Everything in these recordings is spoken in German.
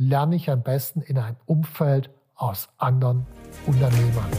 lerne ich am besten in einem Umfeld aus anderen Unternehmern.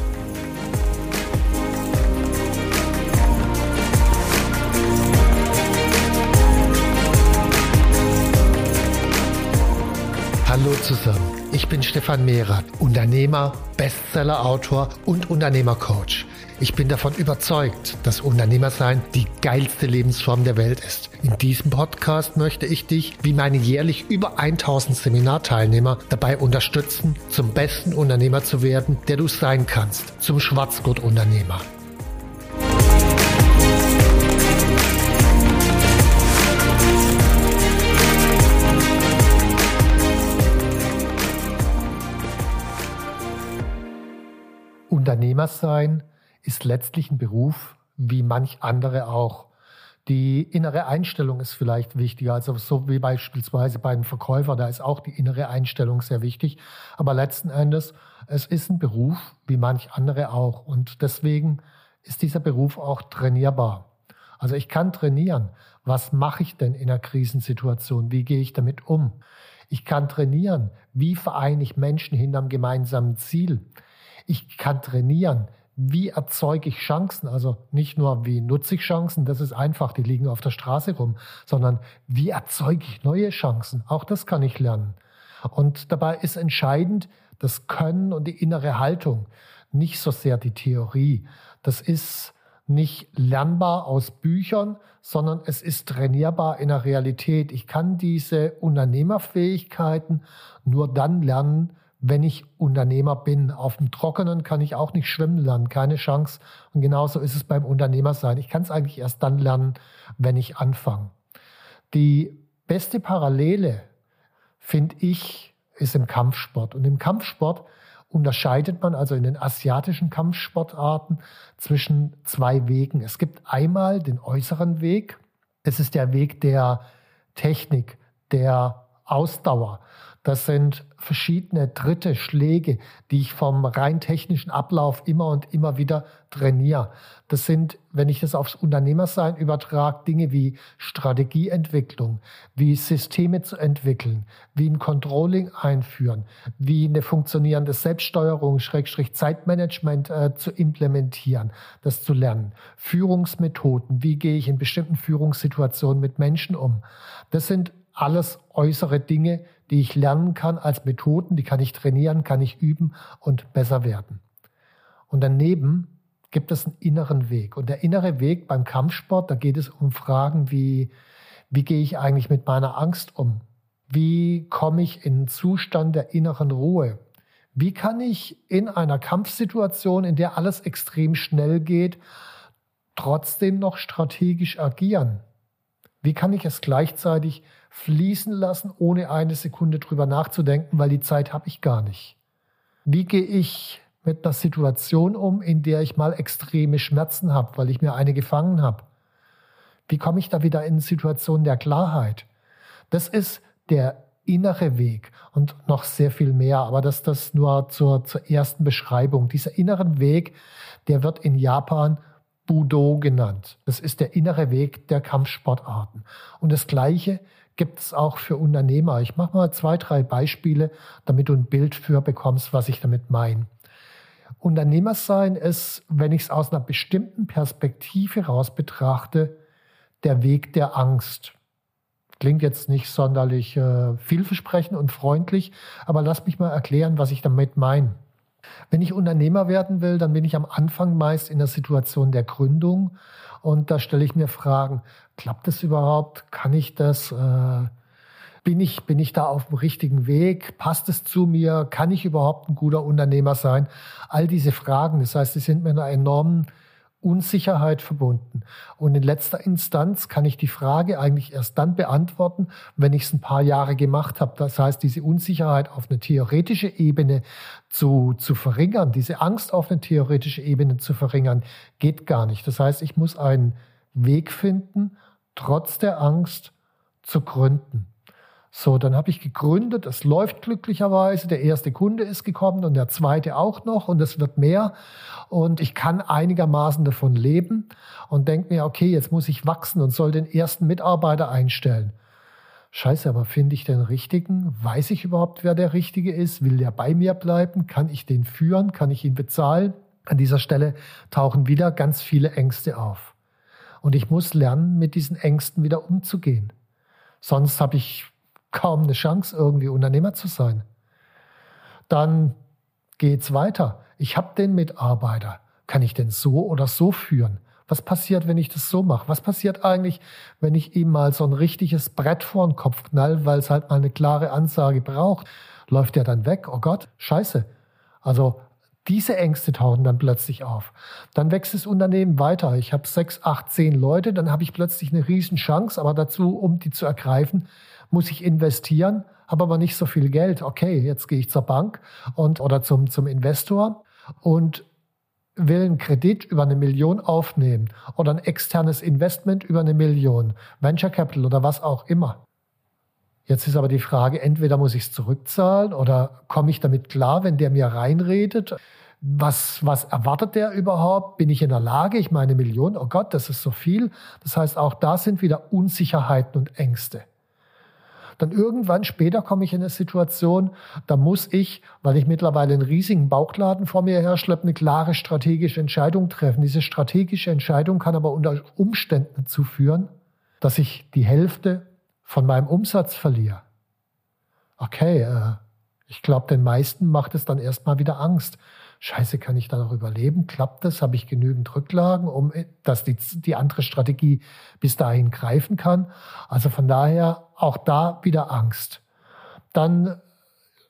Hallo zusammen, ich bin Stefan Mehrer, Unternehmer, Bestsellerautor und Unternehmercoach. Ich bin davon überzeugt, dass Unternehmersein die geilste Lebensform der Welt ist. In diesem Podcast möchte ich dich, wie meine jährlich über 1000 Seminarteilnehmer, dabei unterstützen, zum besten Unternehmer zu werden, der du sein kannst, zum Schwarzgurt-Unternehmer. Unternehmer sein ist letztlich ein Beruf wie manch andere auch. Die innere Einstellung ist vielleicht wichtiger, also so wie beispielsweise bei einem Verkäufer, da ist auch die innere Einstellung sehr wichtig. Aber letzten Endes, es ist ein Beruf wie manch andere auch. Und deswegen ist dieser Beruf auch trainierbar. Also ich kann trainieren. Was mache ich denn in einer Krisensituation? Wie gehe ich damit um? Ich kann trainieren. Wie vereine ich Menschen hinterm gemeinsamen Ziel? Ich kann trainieren wie erzeuge ich Chancen? Also nicht nur, wie nutze ich Chancen, das ist einfach, die liegen auf der Straße rum, sondern wie erzeuge ich neue Chancen? Auch das kann ich lernen. Und dabei ist entscheidend das Können und die innere Haltung, nicht so sehr die Theorie. Das ist nicht lernbar aus Büchern, sondern es ist trainierbar in der Realität. Ich kann diese Unternehmerfähigkeiten nur dann lernen, wenn ich Unternehmer bin. Auf dem Trockenen kann ich auch nicht schwimmen lernen, keine Chance. Und genauso ist es beim Unternehmersein. Ich kann es eigentlich erst dann lernen, wenn ich anfange. Die beste Parallele, finde ich, ist im Kampfsport. Und im Kampfsport unterscheidet man also in den asiatischen Kampfsportarten zwischen zwei Wegen. Es gibt einmal den äußeren Weg. Es ist der Weg der Technik, der Ausdauer. Das sind verschiedene dritte Schläge, die ich vom rein technischen Ablauf immer und immer wieder trainiere. Das sind, wenn ich das aufs Unternehmersein übertrage, Dinge wie Strategieentwicklung, wie Systeme zu entwickeln, wie ein Controlling einführen, wie eine funktionierende Selbststeuerung, Schrägstrich Zeitmanagement äh, zu implementieren, das zu lernen. Führungsmethoden, wie gehe ich in bestimmten Führungssituationen mit Menschen um. Das sind alles äußere Dinge, die ich lernen kann als Methoden, die kann ich trainieren, kann ich üben und besser werden. Und daneben gibt es einen inneren Weg. Und der innere Weg beim Kampfsport, da geht es um Fragen wie, wie gehe ich eigentlich mit meiner Angst um? Wie komme ich in einen Zustand der inneren Ruhe? Wie kann ich in einer Kampfsituation, in der alles extrem schnell geht, trotzdem noch strategisch agieren? Wie kann ich es gleichzeitig fließen lassen, ohne eine Sekunde drüber nachzudenken, weil die Zeit habe ich gar nicht. Wie gehe ich mit einer Situation um, in der ich mal extreme Schmerzen habe, weil ich mir eine gefangen habe? Wie komme ich da wieder in Situationen der Klarheit? Das ist der innere Weg und noch sehr viel mehr, aber das das nur zur, zur ersten Beschreibung. Dieser inneren Weg, der wird in Japan Budo genannt. Das ist der innere Weg der Kampfsportarten. Und das Gleiche gibt es auch für Unternehmer. Ich mache mal zwei, drei Beispiele, damit du ein Bild für bekommst, was ich damit meine. Unternehmer sein ist, wenn ich es aus einer bestimmten Perspektive heraus betrachte, der Weg der Angst. Klingt jetzt nicht sonderlich äh, vielversprechend und freundlich, aber lass mich mal erklären, was ich damit meine. Wenn ich Unternehmer werden will, dann bin ich am Anfang meist in der Situation der Gründung und da stelle ich mir Fragen, klappt das überhaupt? Kann ich das? Äh, bin ich, bin ich da auf dem richtigen Weg? Passt es zu mir? Kann ich überhaupt ein guter Unternehmer sein? All diese Fragen, das heißt, sie sind mit einer enormen Unsicherheit verbunden. Und in letzter Instanz kann ich die Frage eigentlich erst dann beantworten, wenn ich es ein paar Jahre gemacht habe. Das heißt, diese Unsicherheit auf eine theoretische Ebene zu, zu verringern, diese Angst auf eine theoretische Ebene zu verringern, geht gar nicht. Das heißt, ich muss einen Weg finden, trotz der Angst zu gründen. So, dann habe ich gegründet, es läuft glücklicherweise, der erste Kunde ist gekommen und der zweite auch noch und es wird mehr und ich kann einigermaßen davon leben und denke mir, okay, jetzt muss ich wachsen und soll den ersten Mitarbeiter einstellen. Scheiße, aber finde ich den richtigen? Weiß ich überhaupt, wer der Richtige ist? Will der bei mir bleiben? Kann ich den führen? Kann ich ihn bezahlen? An dieser Stelle tauchen wieder ganz viele Ängste auf. Und ich muss lernen, mit diesen Ängsten wieder umzugehen. Sonst habe ich kaum eine Chance, irgendwie Unternehmer zu sein. Dann geht's weiter. Ich habe den Mitarbeiter. Kann ich den so oder so führen? Was passiert, wenn ich das so mache? Was passiert eigentlich, wenn ich ihm mal so ein richtiges Brett vor den Kopf knall, weil es halt mal eine klare Ansage braucht? Läuft der dann weg? Oh Gott, scheiße. Also diese Ängste tauchen dann plötzlich auf. Dann wächst das Unternehmen weiter. Ich habe sechs, acht, zehn Leute, dann habe ich plötzlich eine Riesenchance, aber dazu, um die zu ergreifen, muss ich investieren, habe aber nicht so viel Geld. Okay, jetzt gehe ich zur Bank und oder zum, zum Investor und will einen Kredit über eine Million aufnehmen oder ein externes Investment über eine Million, Venture Capital oder was auch immer. Jetzt ist aber die Frage, entweder muss ich es zurückzahlen oder komme ich damit klar, wenn der mir reinredet? Was, was erwartet der überhaupt? Bin ich in der Lage? Ich meine, Million, oh Gott, das ist so viel. Das heißt, auch da sind wieder Unsicherheiten und Ängste. Dann irgendwann später komme ich in eine Situation, da muss ich, weil ich mittlerweile einen riesigen Bauchladen vor mir herschleppe, eine klare strategische Entscheidung treffen. Diese strategische Entscheidung kann aber unter Umständen dazu führen, dass ich die Hälfte von meinem Umsatz verliere. Okay, äh, ich glaube, den meisten macht es dann erstmal wieder Angst. Scheiße, kann ich da noch überleben? Klappt das? Habe ich genügend Rücklagen, um äh, dass die, die andere Strategie bis dahin greifen kann? Also von daher auch da wieder Angst. Dann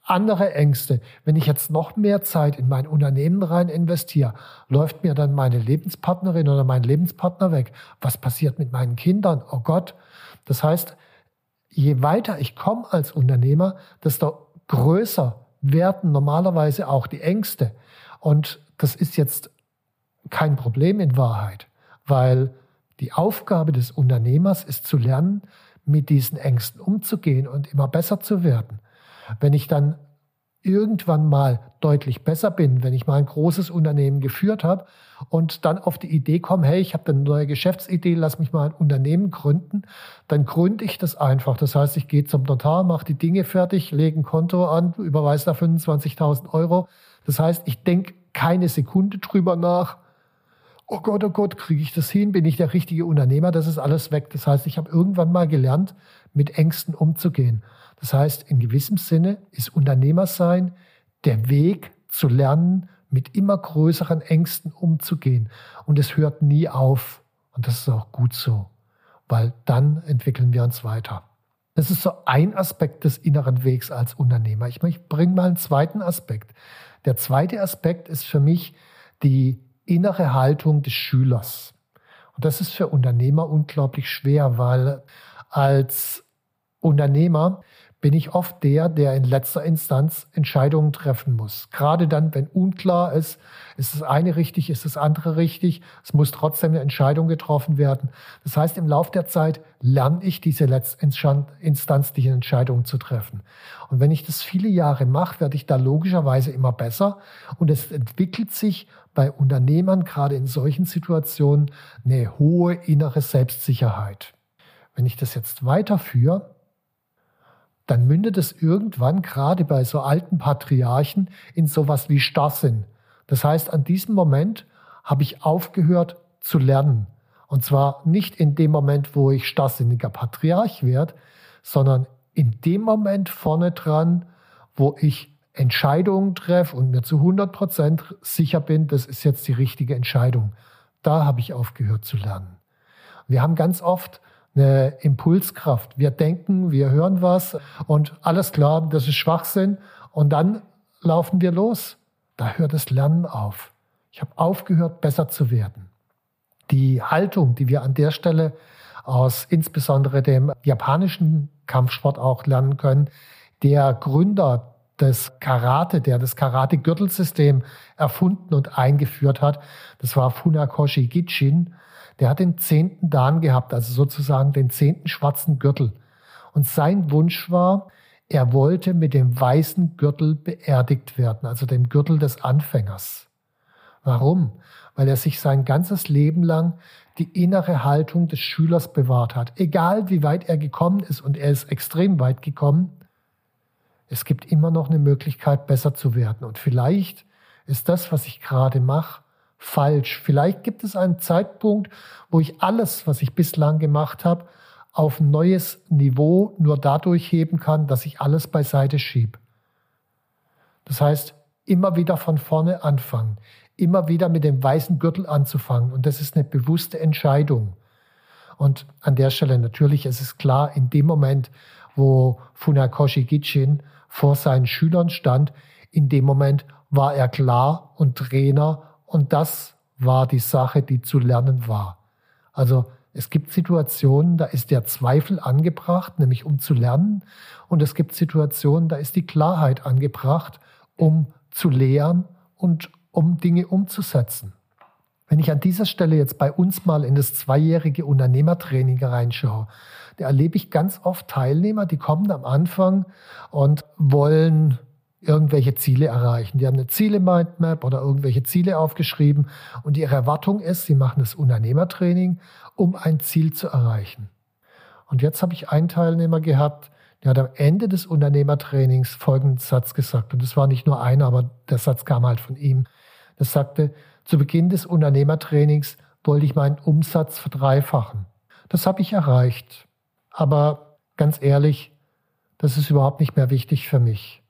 andere Ängste. Wenn ich jetzt noch mehr Zeit in mein Unternehmen rein investiere, läuft mir dann meine Lebenspartnerin oder mein Lebenspartner weg. Was passiert mit meinen Kindern? Oh Gott. Das heißt, je weiter ich komme als Unternehmer, desto größer werden normalerweise auch die Ängste. Und das ist jetzt kein Problem in Wahrheit, weil die Aufgabe des Unternehmers ist zu lernen, mit diesen Ängsten umzugehen und immer besser zu werden. Wenn ich dann irgendwann mal deutlich besser bin, wenn ich mal ein großes Unternehmen geführt habe und dann auf die Idee komme, hey, ich habe eine neue Geschäftsidee, lass mich mal ein Unternehmen gründen, dann gründe ich das einfach. Das heißt, ich gehe zum Notar, mache die Dinge fertig, lege ein Konto an, überweise da 25.000 Euro das heißt, ich denke keine Sekunde drüber nach, oh Gott, oh Gott, kriege ich das hin? Bin ich der richtige Unternehmer? Das ist alles weg. Das heißt, ich habe irgendwann mal gelernt, mit Ängsten umzugehen. Das heißt, in gewissem Sinne ist Unternehmersein der Weg zu lernen, mit immer größeren Ängsten umzugehen. Und es hört nie auf. Und das ist auch gut so, weil dann entwickeln wir uns weiter. Das ist so ein Aspekt des inneren Wegs als Unternehmer. Ich, ich bringe mal einen zweiten Aspekt. Der zweite Aspekt ist für mich die innere Haltung des Schülers. Und das ist für Unternehmer unglaublich schwer, weil als Unternehmer bin ich oft der, der in letzter Instanz Entscheidungen treffen muss. Gerade dann, wenn unklar ist, ist das eine richtig, ist das andere richtig. Es muss trotzdem eine Entscheidung getroffen werden. Das heißt, im Laufe der Zeit lerne ich diese letztinstanzlichen Entscheidungen zu treffen. Und wenn ich das viele Jahre mache, werde ich da logischerweise immer besser. Und es entwickelt sich bei Unternehmern gerade in solchen Situationen eine hohe innere Selbstsicherheit. Wenn ich das jetzt weiterführe, dann mündet es irgendwann gerade bei so alten Patriarchen in sowas wie Starrsinn. Das heißt, an diesem Moment habe ich aufgehört zu lernen. Und zwar nicht in dem Moment, wo ich starrsinniger Patriarch werde, sondern in dem Moment vorne dran, wo ich Entscheidungen treffe und mir zu 100 Prozent sicher bin, das ist jetzt die richtige Entscheidung. Da habe ich aufgehört zu lernen. Wir haben ganz oft eine Impulskraft. Wir denken, wir hören was und alles klar, das ist Schwachsinn. Und dann laufen wir los. Da hört das Lernen auf. Ich habe aufgehört, besser zu werden. Die Haltung, die wir an der Stelle aus insbesondere dem japanischen Kampfsport auch lernen können, der Gründer des Karate, der das Karate-Gürtelsystem erfunden und eingeführt hat, das war Funakoshi Gichin, der hat den zehnten Dan gehabt, also sozusagen den zehnten schwarzen Gürtel. Und sein Wunsch war, er wollte mit dem weißen Gürtel beerdigt werden, also dem Gürtel des Anfängers. Warum? Weil er sich sein ganzes Leben lang die innere Haltung des Schülers bewahrt hat. Egal wie weit er gekommen ist, und er ist extrem weit gekommen, es gibt immer noch eine Möglichkeit, besser zu werden. Und vielleicht ist das, was ich gerade mache, falsch. Vielleicht gibt es einen Zeitpunkt, wo ich alles, was ich bislang gemacht habe, auf ein neues Niveau nur dadurch heben kann, dass ich alles beiseite schiebe. Das heißt, immer wieder von vorne anfangen, immer wieder mit dem weißen Gürtel anzufangen. Und das ist eine bewusste Entscheidung. Und an der Stelle natürlich ist es klar, in dem Moment, wo Funakoshi Gichin vor seinen Schülern stand, in dem Moment war er klar und Trainer und das war die Sache, die zu lernen war. Also es gibt Situationen, da ist der Zweifel angebracht, nämlich um zu lernen. Und es gibt Situationen, da ist die Klarheit angebracht, um zu lehren und um Dinge umzusetzen. Wenn ich an dieser Stelle jetzt bei uns mal in das zweijährige Unternehmertraining reinschaue, da erlebe ich ganz oft Teilnehmer, die kommen am Anfang und wollen irgendwelche Ziele erreichen. Die haben eine Ziele-Mindmap oder irgendwelche Ziele aufgeschrieben und ihre Erwartung ist, sie machen das Unternehmertraining, um ein Ziel zu erreichen. Und jetzt habe ich einen Teilnehmer gehabt, der hat am Ende des Unternehmertrainings folgenden Satz gesagt. Und das war nicht nur einer, aber der Satz kam halt von ihm. Das sagte, zu Beginn des Unternehmertrainings wollte ich meinen Umsatz verdreifachen. Das habe ich erreicht. Aber ganz ehrlich, das ist überhaupt nicht mehr wichtig für mich.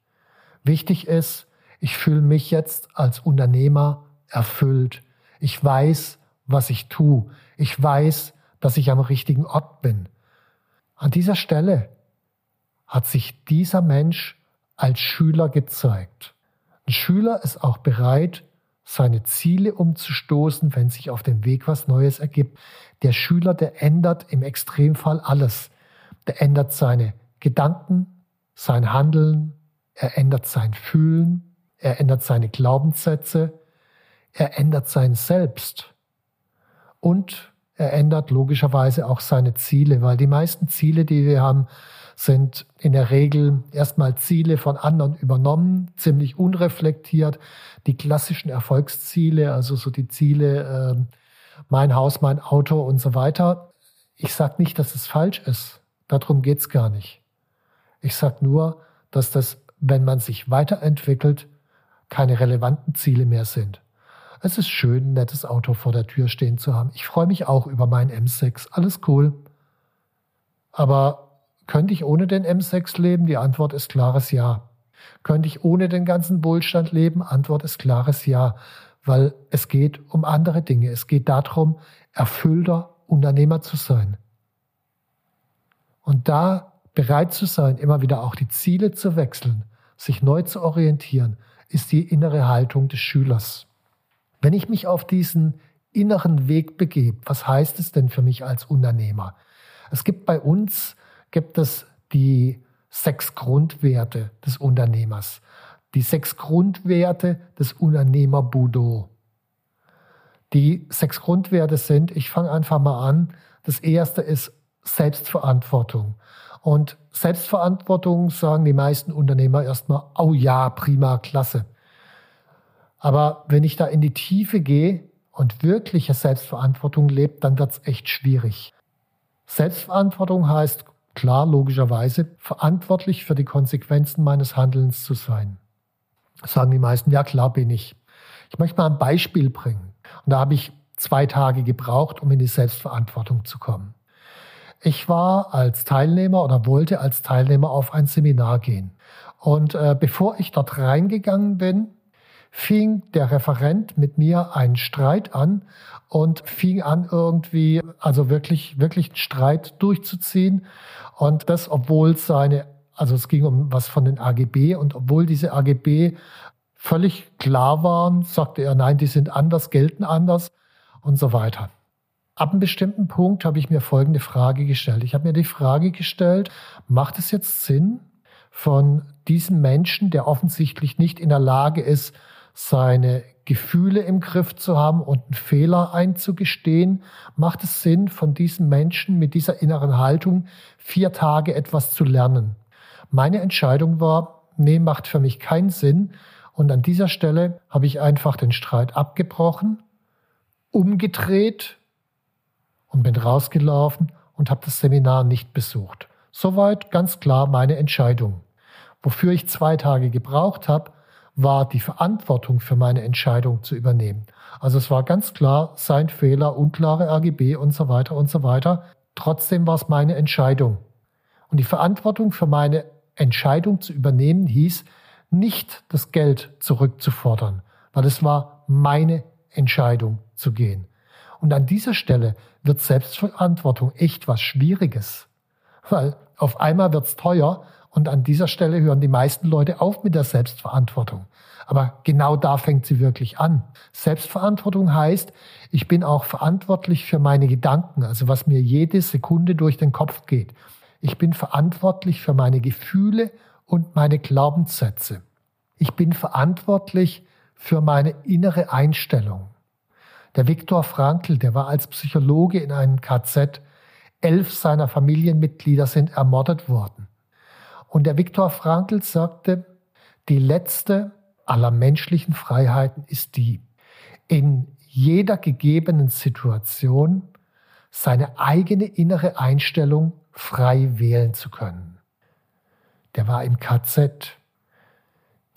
Wichtig ist, ich fühle mich jetzt als Unternehmer erfüllt. Ich weiß, was ich tue. Ich weiß, dass ich am richtigen Ort bin. An dieser Stelle hat sich dieser Mensch als Schüler gezeigt. Ein Schüler ist auch bereit, seine Ziele umzustoßen, wenn sich auf dem Weg was Neues ergibt. Der Schüler, der ändert im Extremfall alles. Der ändert seine Gedanken, sein Handeln, er ändert sein Fühlen, er ändert seine Glaubenssätze, er ändert sein Selbst und er ändert logischerweise auch seine Ziele, weil die meisten Ziele, die wir haben, sind in der Regel erstmal Ziele von anderen übernommen, ziemlich unreflektiert. Die klassischen Erfolgsziele, also so die Ziele, äh, mein Haus, mein Auto und so weiter. Ich sage nicht, dass es falsch ist. Darum geht's gar nicht. Ich sage nur, dass das wenn man sich weiterentwickelt, keine relevanten Ziele mehr sind. Es ist schön, ein nettes Auto vor der Tür stehen zu haben. Ich freue mich auch über meinen M6. Alles cool. Aber könnte ich ohne den M6 leben? Die Antwort ist klares Ja. Könnte ich ohne den ganzen Wohlstand leben? Antwort ist klares Ja. Weil es geht um andere Dinge. Es geht darum, erfüllter Unternehmer zu sein. Und da bereit zu sein, immer wieder auch die Ziele zu wechseln, sich neu zu orientieren, ist die innere Haltung des Schülers. Wenn ich mich auf diesen inneren Weg begebe, was heißt es denn für mich als Unternehmer? Es gibt bei uns, gibt es die sechs Grundwerte des Unternehmers. Die sechs Grundwerte des Unternehmer Budo. Die sechs Grundwerte sind, ich fange einfach mal an. Das erste ist Selbstverantwortung. Und Selbstverantwortung sagen die meisten Unternehmer erstmal, oh ja, prima, klasse. Aber wenn ich da in die Tiefe gehe und wirkliche Selbstverantwortung lebt, dann wird's echt schwierig. Selbstverantwortung heißt klar, logischerweise, verantwortlich für die Konsequenzen meines Handelns zu sein. sagen die meisten, ja klar bin ich. Ich möchte mal ein Beispiel bringen. Und da habe ich zwei Tage gebraucht, um in die Selbstverantwortung zu kommen. Ich war als Teilnehmer oder wollte als Teilnehmer auf ein Seminar gehen. Und äh, bevor ich dort reingegangen bin, fing der Referent mit mir einen Streit an und fing an irgendwie, also wirklich, wirklich einen Streit durchzuziehen. Und das, obwohl seine, also es ging um was von den AGB und obwohl diese AGB völlig klar waren, sagte er, nein, die sind anders, gelten anders und so weiter. Ab einem bestimmten Punkt habe ich mir folgende Frage gestellt. Ich habe mir die Frage gestellt, macht es jetzt Sinn, von diesem Menschen, der offensichtlich nicht in der Lage ist, seine Gefühle im Griff zu haben und einen Fehler einzugestehen, macht es Sinn, von diesem Menschen mit dieser inneren Haltung vier Tage etwas zu lernen. Meine Entscheidung war, nee, macht für mich keinen Sinn. Und an dieser Stelle habe ich einfach den Streit abgebrochen, umgedreht und bin rausgelaufen und habe das Seminar nicht besucht. Soweit ganz klar meine Entscheidung. Wofür ich zwei Tage gebraucht habe, war die Verantwortung für meine Entscheidung zu übernehmen. Also es war ganz klar sein Fehler, unklare RGB und so weiter und so weiter. Trotzdem war es meine Entscheidung. Und die Verantwortung für meine Entscheidung zu übernehmen hieß, nicht das Geld zurückzufordern, weil es war meine Entscheidung zu gehen. Und an dieser Stelle wird Selbstverantwortung echt was Schwieriges, weil auf einmal wird es teuer und an dieser Stelle hören die meisten Leute auf mit der Selbstverantwortung. Aber genau da fängt sie wirklich an. Selbstverantwortung heißt, ich bin auch verantwortlich für meine Gedanken, also was mir jede Sekunde durch den Kopf geht. Ich bin verantwortlich für meine Gefühle und meine Glaubenssätze. Ich bin verantwortlich für meine innere Einstellung. Der Viktor Frankl, der war als Psychologe in einem KZ. Elf seiner Familienmitglieder sind ermordet worden. Und der Viktor Frankl sagte, die letzte aller menschlichen Freiheiten ist die, in jeder gegebenen Situation seine eigene innere Einstellung frei wählen zu können. Der war im KZ.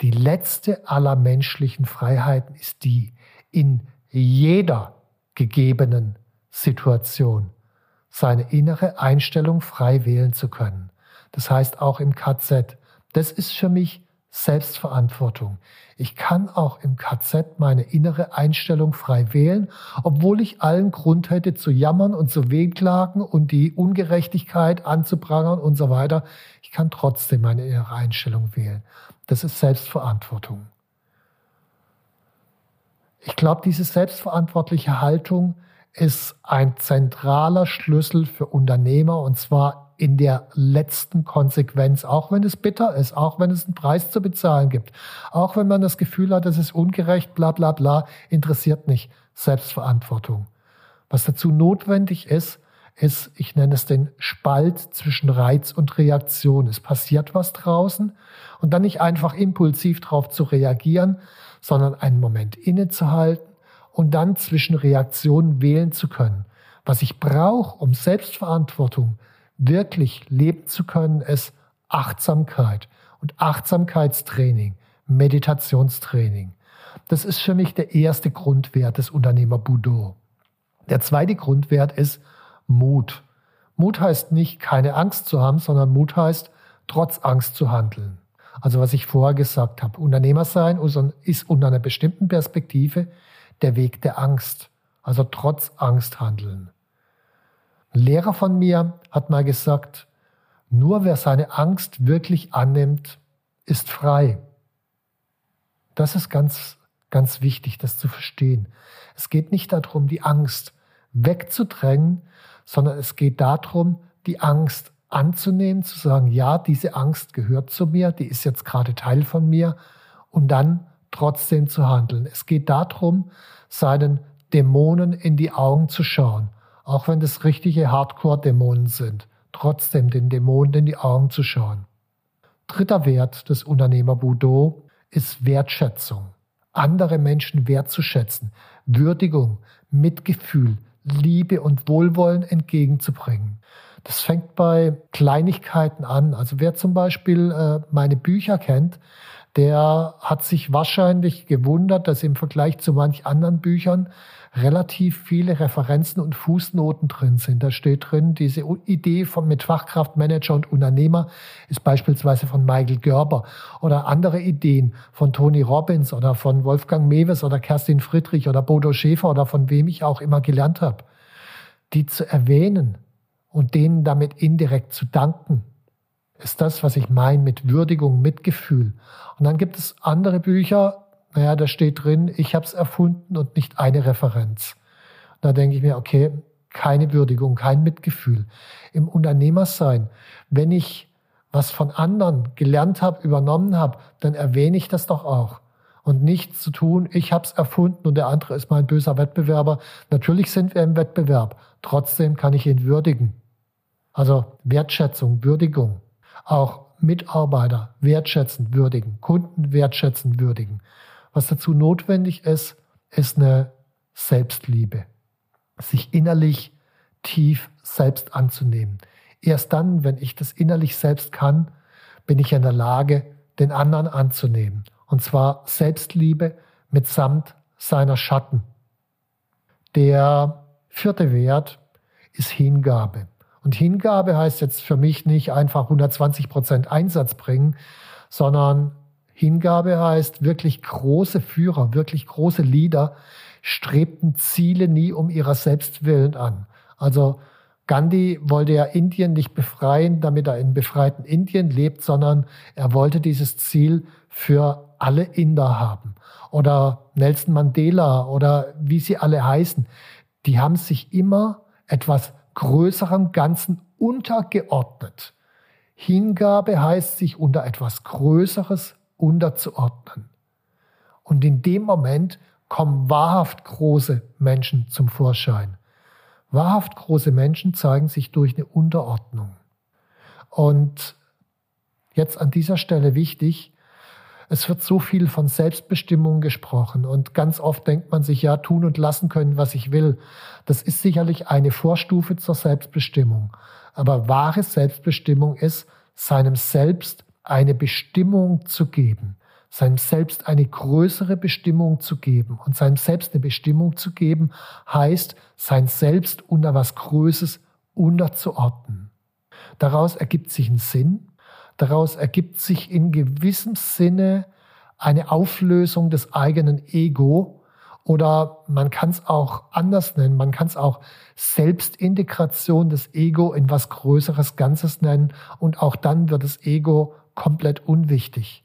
Die letzte aller menschlichen Freiheiten ist die, in jeder gegebenen Situation seine innere Einstellung frei wählen zu können. Das heißt auch im KZ. Das ist für mich Selbstverantwortung. Ich kann auch im KZ meine innere Einstellung frei wählen, obwohl ich allen Grund hätte zu jammern und zu wehklagen und die Ungerechtigkeit anzuprangern und so weiter. Ich kann trotzdem meine innere Einstellung wählen. Das ist Selbstverantwortung. Ich glaube, diese selbstverantwortliche Haltung ist ein zentraler Schlüssel für Unternehmer und zwar in der letzten Konsequenz, auch wenn es bitter ist, auch wenn es einen Preis zu bezahlen gibt, auch wenn man das Gefühl hat, es ist ungerecht, bla bla bla, interessiert nicht Selbstverantwortung. Was dazu notwendig ist, ist, ich nenne es den Spalt zwischen Reiz und Reaktion. Es passiert was draußen und dann nicht einfach impulsiv darauf zu reagieren, sondern einen Moment innezuhalten und dann zwischen Reaktionen wählen zu können. Was ich brauche, um Selbstverantwortung wirklich leben zu können, ist Achtsamkeit und Achtsamkeitstraining, Meditationstraining. Das ist für mich der erste Grundwert des Unternehmer Budo. Der zweite Grundwert ist Mut. Mut heißt nicht, keine Angst zu haben, sondern Mut heißt, trotz Angst zu handeln. Also was ich vorher gesagt habe, Unternehmer sein ist unter einer bestimmten Perspektive der Weg der Angst. Also trotz Angst handeln. Ein Lehrer von mir hat mal gesagt, nur wer seine Angst wirklich annimmt, ist frei. Das ist ganz, ganz wichtig, das zu verstehen. Es geht nicht darum, die Angst wegzudrängen, sondern es geht darum, die Angst anzunehmen, zu sagen, ja, diese Angst gehört zu mir, die ist jetzt gerade Teil von mir und dann trotzdem zu handeln. Es geht darum, seinen Dämonen in die Augen zu schauen auch wenn das richtige Hardcore-Dämonen sind, trotzdem den Dämonen in die Augen zu schauen. Dritter Wert des Unternehmer Budo ist Wertschätzung. Andere Menschen wertzuschätzen, Würdigung, Mitgefühl, Liebe und Wohlwollen entgegenzubringen. Das fängt bei Kleinigkeiten an. Also wer zum Beispiel äh, meine Bücher kennt, der hat sich wahrscheinlich gewundert, dass im Vergleich zu manch anderen Büchern relativ viele Referenzen und Fußnoten drin sind. Da steht drin, diese Idee von mit Fachkraftmanager und Unternehmer ist beispielsweise von Michael Görber oder andere Ideen von Tony Robbins oder von Wolfgang Mewes oder Kerstin Friedrich oder Bodo Schäfer oder von wem ich auch immer gelernt habe. Die zu erwähnen und denen damit indirekt zu danken, ist das, was ich meine mit Würdigung, Mitgefühl. Und dann gibt es andere Bücher, naja, da steht drin, ich habe es erfunden und nicht eine Referenz. Da denke ich mir, okay, keine Würdigung, kein Mitgefühl. Im Unternehmersein, wenn ich was von anderen gelernt habe, übernommen habe, dann erwähne ich das doch auch. Und nichts zu tun, ich habe es erfunden und der andere ist mein böser Wettbewerber. Natürlich sind wir im Wettbewerb, trotzdem kann ich ihn würdigen. Also Wertschätzung, Würdigung. Auch Mitarbeiter wertschätzen, würdigen, Kunden wertschätzen, würdigen. Was dazu notwendig ist, ist eine Selbstliebe. Sich innerlich tief selbst anzunehmen. Erst dann, wenn ich das innerlich selbst kann, bin ich in der Lage, den anderen anzunehmen. Und zwar Selbstliebe mitsamt seiner Schatten. Der vierte Wert ist Hingabe. Und Hingabe heißt jetzt für mich nicht einfach 120 Prozent Einsatz bringen, sondern Hingabe heißt wirklich große Führer, wirklich große Leader strebten Ziele nie um ihrer selbst willen an. Also Gandhi wollte ja Indien nicht befreien, damit er in befreiten Indien lebt, sondern er wollte dieses Ziel für alle Inder haben. Oder Nelson Mandela oder wie sie alle heißen. Die haben sich immer etwas größerem Ganzen untergeordnet. Hingabe heißt, sich unter etwas Größeres unterzuordnen. Und in dem Moment kommen wahrhaft große Menschen zum Vorschein. Wahrhaft große Menschen zeigen sich durch eine Unterordnung. Und jetzt an dieser Stelle wichtig, es wird so viel von Selbstbestimmung gesprochen und ganz oft denkt man sich, ja, tun und lassen können, was ich will. Das ist sicherlich eine Vorstufe zur Selbstbestimmung. Aber wahre Selbstbestimmung ist, seinem Selbst eine Bestimmung zu geben, seinem Selbst eine größere Bestimmung zu geben. Und seinem Selbst eine Bestimmung zu geben, heißt, sein Selbst unter was Größes unterzuordnen. Daraus ergibt sich ein Sinn, daraus ergibt sich in gewissem Sinne eine Auflösung des eigenen Ego oder man kann es auch anders nennen, man kann es auch Selbstintegration des Ego in was Größeres Ganzes nennen und auch dann wird das Ego komplett unwichtig.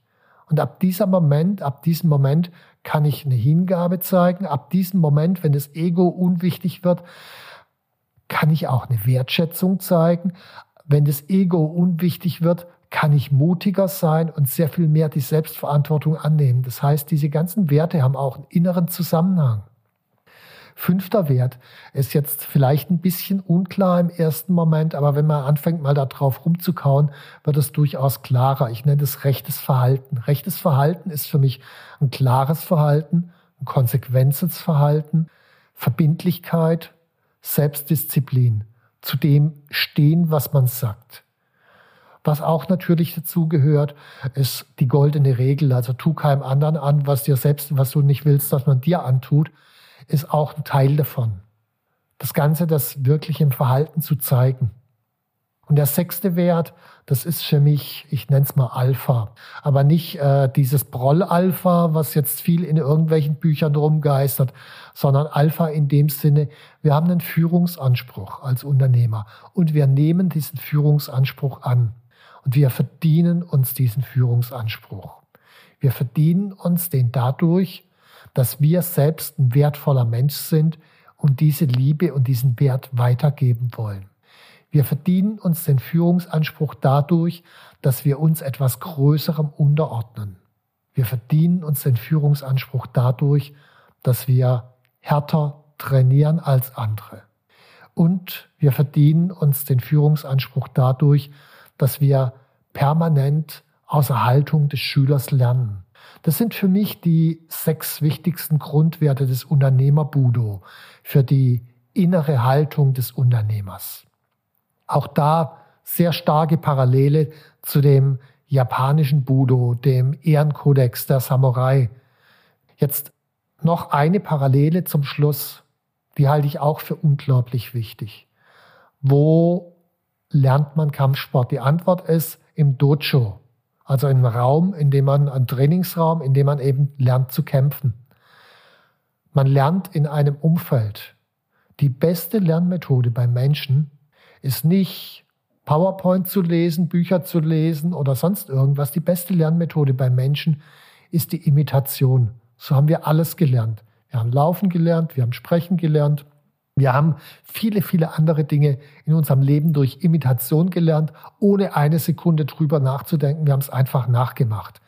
Und ab dieser Moment, ab diesem Moment kann ich eine Hingabe zeigen. Ab diesem Moment, wenn das Ego unwichtig wird, kann ich auch eine Wertschätzung zeigen. Wenn das Ego unwichtig wird, kann ich mutiger sein und sehr viel mehr die Selbstverantwortung annehmen. Das heißt, diese ganzen Werte haben auch einen inneren Zusammenhang. Fünfter Wert ist jetzt vielleicht ein bisschen unklar im ersten Moment, aber wenn man anfängt, mal da drauf rumzukauen, wird es durchaus klarer. Ich nenne es rechtes Verhalten. Rechtes Verhalten ist für mich ein klares Verhalten, ein konsequentes Verhalten, Verbindlichkeit, Selbstdisziplin, zu dem stehen, was man sagt. Was auch natürlich dazu gehört, ist die goldene Regel. Also tu keinem anderen an, was dir selbst, was du nicht willst, dass man dir antut ist auch ein Teil davon. Das Ganze, das wirklich im Verhalten zu zeigen. Und der sechste Wert, das ist für mich, ich nenne es mal Alpha, aber nicht äh, dieses Broll-Alpha, was jetzt viel in irgendwelchen Büchern rumgeistert, sondern Alpha in dem Sinne, wir haben einen Führungsanspruch als Unternehmer und wir nehmen diesen Führungsanspruch an und wir verdienen uns diesen Führungsanspruch. Wir verdienen uns den dadurch, dass wir selbst ein wertvoller Mensch sind und diese Liebe und diesen Wert weitergeben wollen. Wir verdienen uns den Führungsanspruch dadurch, dass wir uns etwas Größerem unterordnen. Wir verdienen uns den Führungsanspruch dadurch, dass wir härter trainieren als andere. Und wir verdienen uns den Führungsanspruch dadurch, dass wir permanent aus der Haltung des Schülers lernen. Das sind für mich die sechs wichtigsten Grundwerte des Unternehmerbudo für die innere Haltung des Unternehmers. Auch da sehr starke Parallele zu dem japanischen Budo, dem Ehrenkodex der Samurai. Jetzt noch eine Parallele zum Schluss, die halte ich auch für unglaublich wichtig. Wo lernt man Kampfsport? Die Antwort ist im Dojo. Also ein Raum, in dem man, ein Trainingsraum, in dem man eben lernt zu kämpfen. Man lernt in einem Umfeld. Die beste Lernmethode beim Menschen ist nicht PowerPoint zu lesen, Bücher zu lesen oder sonst irgendwas. Die beste Lernmethode beim Menschen ist die Imitation. So haben wir alles gelernt. Wir haben Laufen gelernt, wir haben Sprechen gelernt, Wir haben viele, viele andere Dinge in unserem Leben durch Imitation gelernt, ohne eine Sekunde drüber nachzudenken. Wir haben es einfach nachgemacht.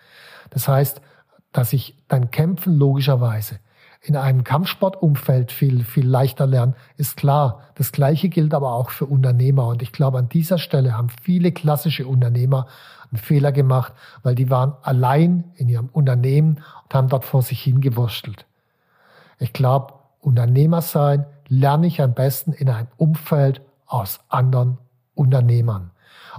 Das heißt, dass ich dann kämpfen logischerweise in einem Kampfsportumfeld viel, viel leichter lernen, ist klar. Das Gleiche gilt aber auch für Unternehmer. Und ich glaube, an dieser Stelle haben viele klassische Unternehmer einen Fehler gemacht, weil die waren allein in ihrem Unternehmen und haben dort vor sich hingewurstelt. Ich glaube, Unternehmer sein lerne ich am besten in einem Umfeld aus anderen Unternehmern.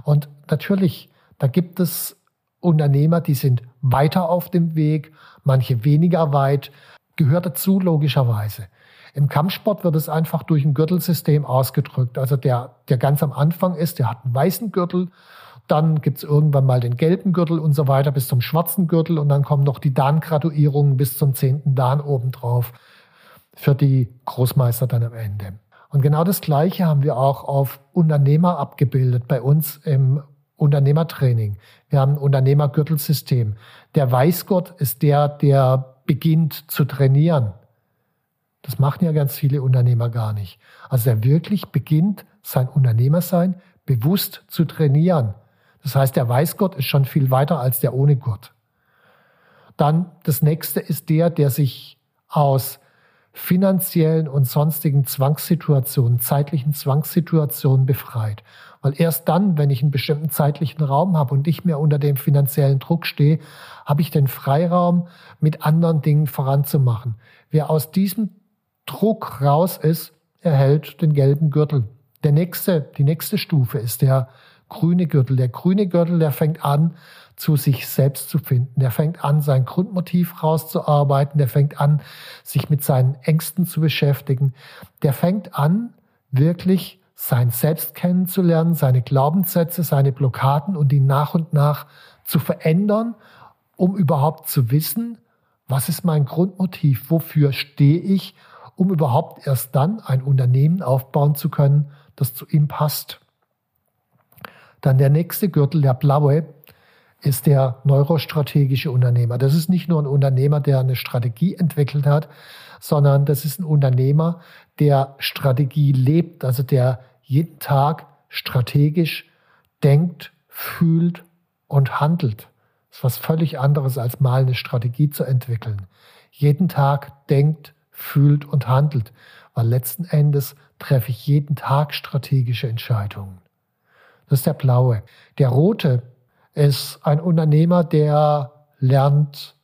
Und natürlich, da gibt es Unternehmer, die sind weiter auf dem Weg, manche weniger weit, gehört dazu logischerweise. Im Kampfsport wird es einfach durch ein Gürtelsystem ausgedrückt. Also der, der ganz am Anfang ist, der hat einen weißen Gürtel, dann gibt's irgendwann mal den gelben Gürtel und so weiter bis zum schwarzen Gürtel und dann kommen noch die Dan-Graduierungen bis zum zehnten Dan obendrauf für die Großmeister dann am Ende. Und genau das Gleiche haben wir auch auf Unternehmer abgebildet bei uns im Unternehmertraining. Wir haben ein Unternehmergürtelsystem. Der Weißgurt ist der, der beginnt zu trainieren. Das machen ja ganz viele Unternehmer gar nicht. Also der wirklich beginnt, sein Unternehmersein bewusst zu trainieren. Das heißt, der Weißgurt ist schon viel weiter als der ohne Gurt. Dann das nächste ist der, der sich aus finanziellen und sonstigen Zwangssituationen, zeitlichen Zwangssituationen befreit. Weil erst dann, wenn ich einen bestimmten zeitlichen Raum habe und nicht mehr unter dem finanziellen Druck stehe, habe ich den Freiraum, mit anderen Dingen voranzumachen. Wer aus diesem Druck raus ist, erhält den gelben Gürtel. Der nächste, die nächste Stufe ist der grüne Gürtel. Der grüne Gürtel, der fängt an, zu sich selbst zu finden. Der fängt an, sein Grundmotiv rauszuarbeiten. Der fängt an, sich mit seinen Ängsten zu beschäftigen. Der fängt an, wirklich sein Selbst kennenzulernen, seine Glaubenssätze, seine Blockaden und die nach und nach zu verändern, um überhaupt zu wissen, was ist mein Grundmotiv, wofür stehe ich, um überhaupt erst dann ein Unternehmen aufbauen zu können, das zu ihm passt. Dann der nächste Gürtel, der blaue, ist der neurostrategische Unternehmer. Das ist nicht nur ein Unternehmer, der eine Strategie entwickelt hat, sondern das ist ein Unternehmer, der Strategie lebt, also der jeden Tag strategisch denkt, fühlt und handelt. Das ist was völlig anderes, als mal eine Strategie zu entwickeln. Jeden Tag denkt, fühlt und handelt, weil letzten Endes treffe ich jeden Tag strategische Entscheidungen. Das ist der blaue. Der rote ist ein Unternehmer, der lernt,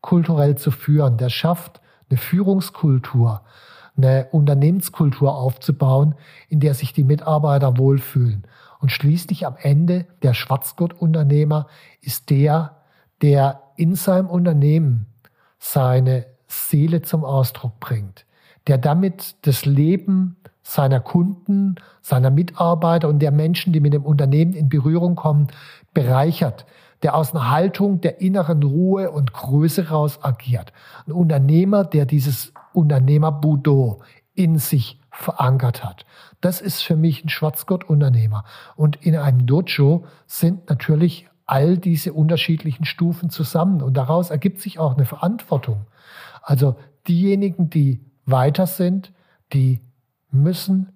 kulturell zu führen. Der schafft eine Führungskultur, eine Unternehmenskultur aufzubauen, in der sich die Mitarbeiter wohlfühlen. Und schließlich am Ende der Schwarzgurt-Unternehmer ist der, der in seinem Unternehmen seine Seele zum Ausdruck bringt, der damit das Leben seiner Kunden, seiner Mitarbeiter und der Menschen, die mit dem Unternehmen in Berührung kommen, bereichert, der aus einer Haltung der inneren Ruhe und Größe raus agiert. Ein Unternehmer, der dieses Unternehmer-Budo in sich verankert hat. Das ist für mich ein Schwarzgurt-Unternehmer. Und in einem Dojo sind natürlich all diese unterschiedlichen Stufen zusammen. Und daraus ergibt sich auch eine Verantwortung. Also diejenigen, die weiter sind, die müssen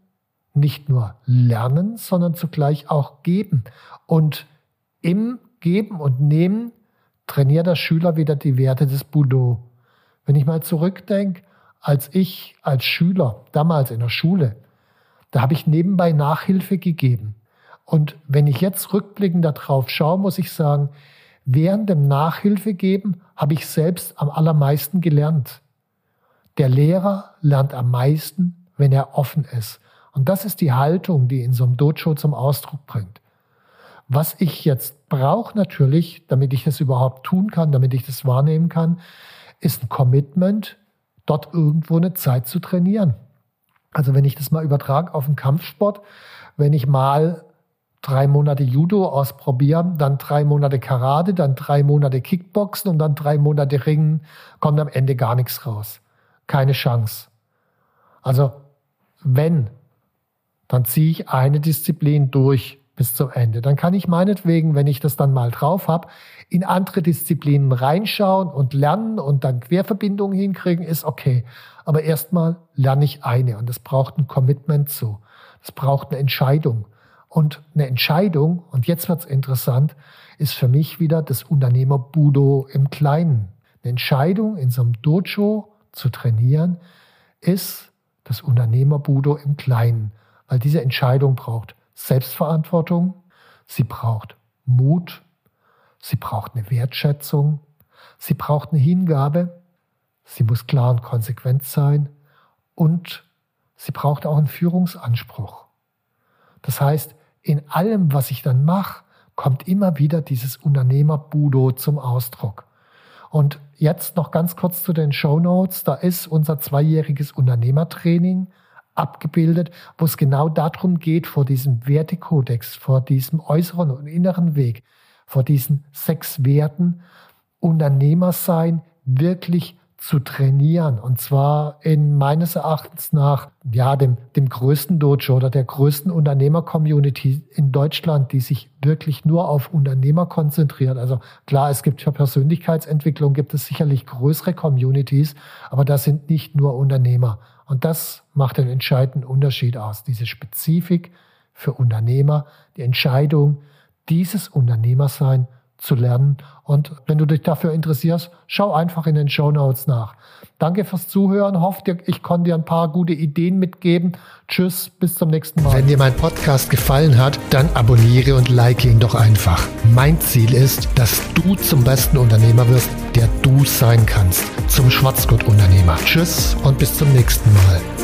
nicht nur lernen, sondern zugleich auch geben. Und im Geben und Nehmen trainiert der Schüler wieder die Werte des Budo. Wenn ich mal zurückdenke, als ich als Schüler damals in der Schule, da habe ich nebenbei Nachhilfe gegeben. Und wenn ich jetzt rückblickend darauf schaue, muss ich sagen, während dem Nachhilfe geben habe ich selbst am allermeisten gelernt. Der Lehrer lernt am meisten, wenn er offen ist. Und das ist die Haltung, die in so einem Dojo zum Ausdruck bringt. Was ich jetzt brauche natürlich, damit ich das überhaupt tun kann, damit ich das wahrnehmen kann, ist ein Commitment, dort irgendwo eine Zeit zu trainieren. Also wenn ich das mal übertrage auf den Kampfsport, wenn ich mal drei Monate Judo ausprobiere, dann drei Monate Karate, dann drei Monate Kickboxen und dann drei Monate Ringen, kommt am Ende gar nichts raus. Keine Chance. Also wenn, dann ziehe ich eine Disziplin durch, bis zum Ende. Dann kann ich meinetwegen, wenn ich das dann mal drauf habe, in andere Disziplinen reinschauen und lernen und dann Querverbindungen hinkriegen, ist okay. Aber erstmal lerne ich eine und das braucht ein Commitment zu. Das braucht eine Entscheidung. Und eine Entscheidung, und jetzt wird's interessant, ist für mich wieder das Unternehmer Budo im Kleinen. Eine Entscheidung in so einem Dojo zu trainieren, ist das Unternehmer Budo im Kleinen. Weil diese Entscheidung braucht Selbstverantwortung, sie braucht Mut, sie braucht eine Wertschätzung, sie braucht eine Hingabe, sie muss klar und konsequent sein und sie braucht auch einen Führungsanspruch. Das heißt, in allem, was ich dann mache, kommt immer wieder dieses Unternehmer-Budo zum Ausdruck. Und jetzt noch ganz kurz zu den Show Notes. Da ist unser zweijähriges Unternehmertraining abgebildet, wo es genau darum geht, vor diesem Wertekodex, vor diesem äußeren und inneren Weg, vor diesen sechs Werten, Unternehmer sein, wirklich zu trainieren. Und zwar in meines Erachtens nach, ja, dem, dem größten Dojo oder der größten Unternehmer-Community in Deutschland, die sich wirklich nur auf Unternehmer konzentriert. Also klar, es gibt für Persönlichkeitsentwicklung gibt es sicherlich größere Communities, aber das sind nicht nur Unternehmer. Und das macht den entscheidenden Unterschied aus. Diese Spezifik für Unternehmer, die Entscheidung, dieses Unternehmersein zu lernen. Und wenn du dich dafür interessierst, schau einfach in den Show Notes nach. Danke fürs Zuhören. Hofft dir, ich konnte dir ein paar gute Ideen mitgeben. Tschüss, bis zum nächsten Mal. Wenn dir mein Podcast gefallen hat, dann abonniere und like ihn doch einfach. Mein Ziel ist, dass du zum besten Unternehmer wirst, der du sein kannst. Zum Schwarzgurt-Unternehmer. Tschüss und bis zum nächsten Mal.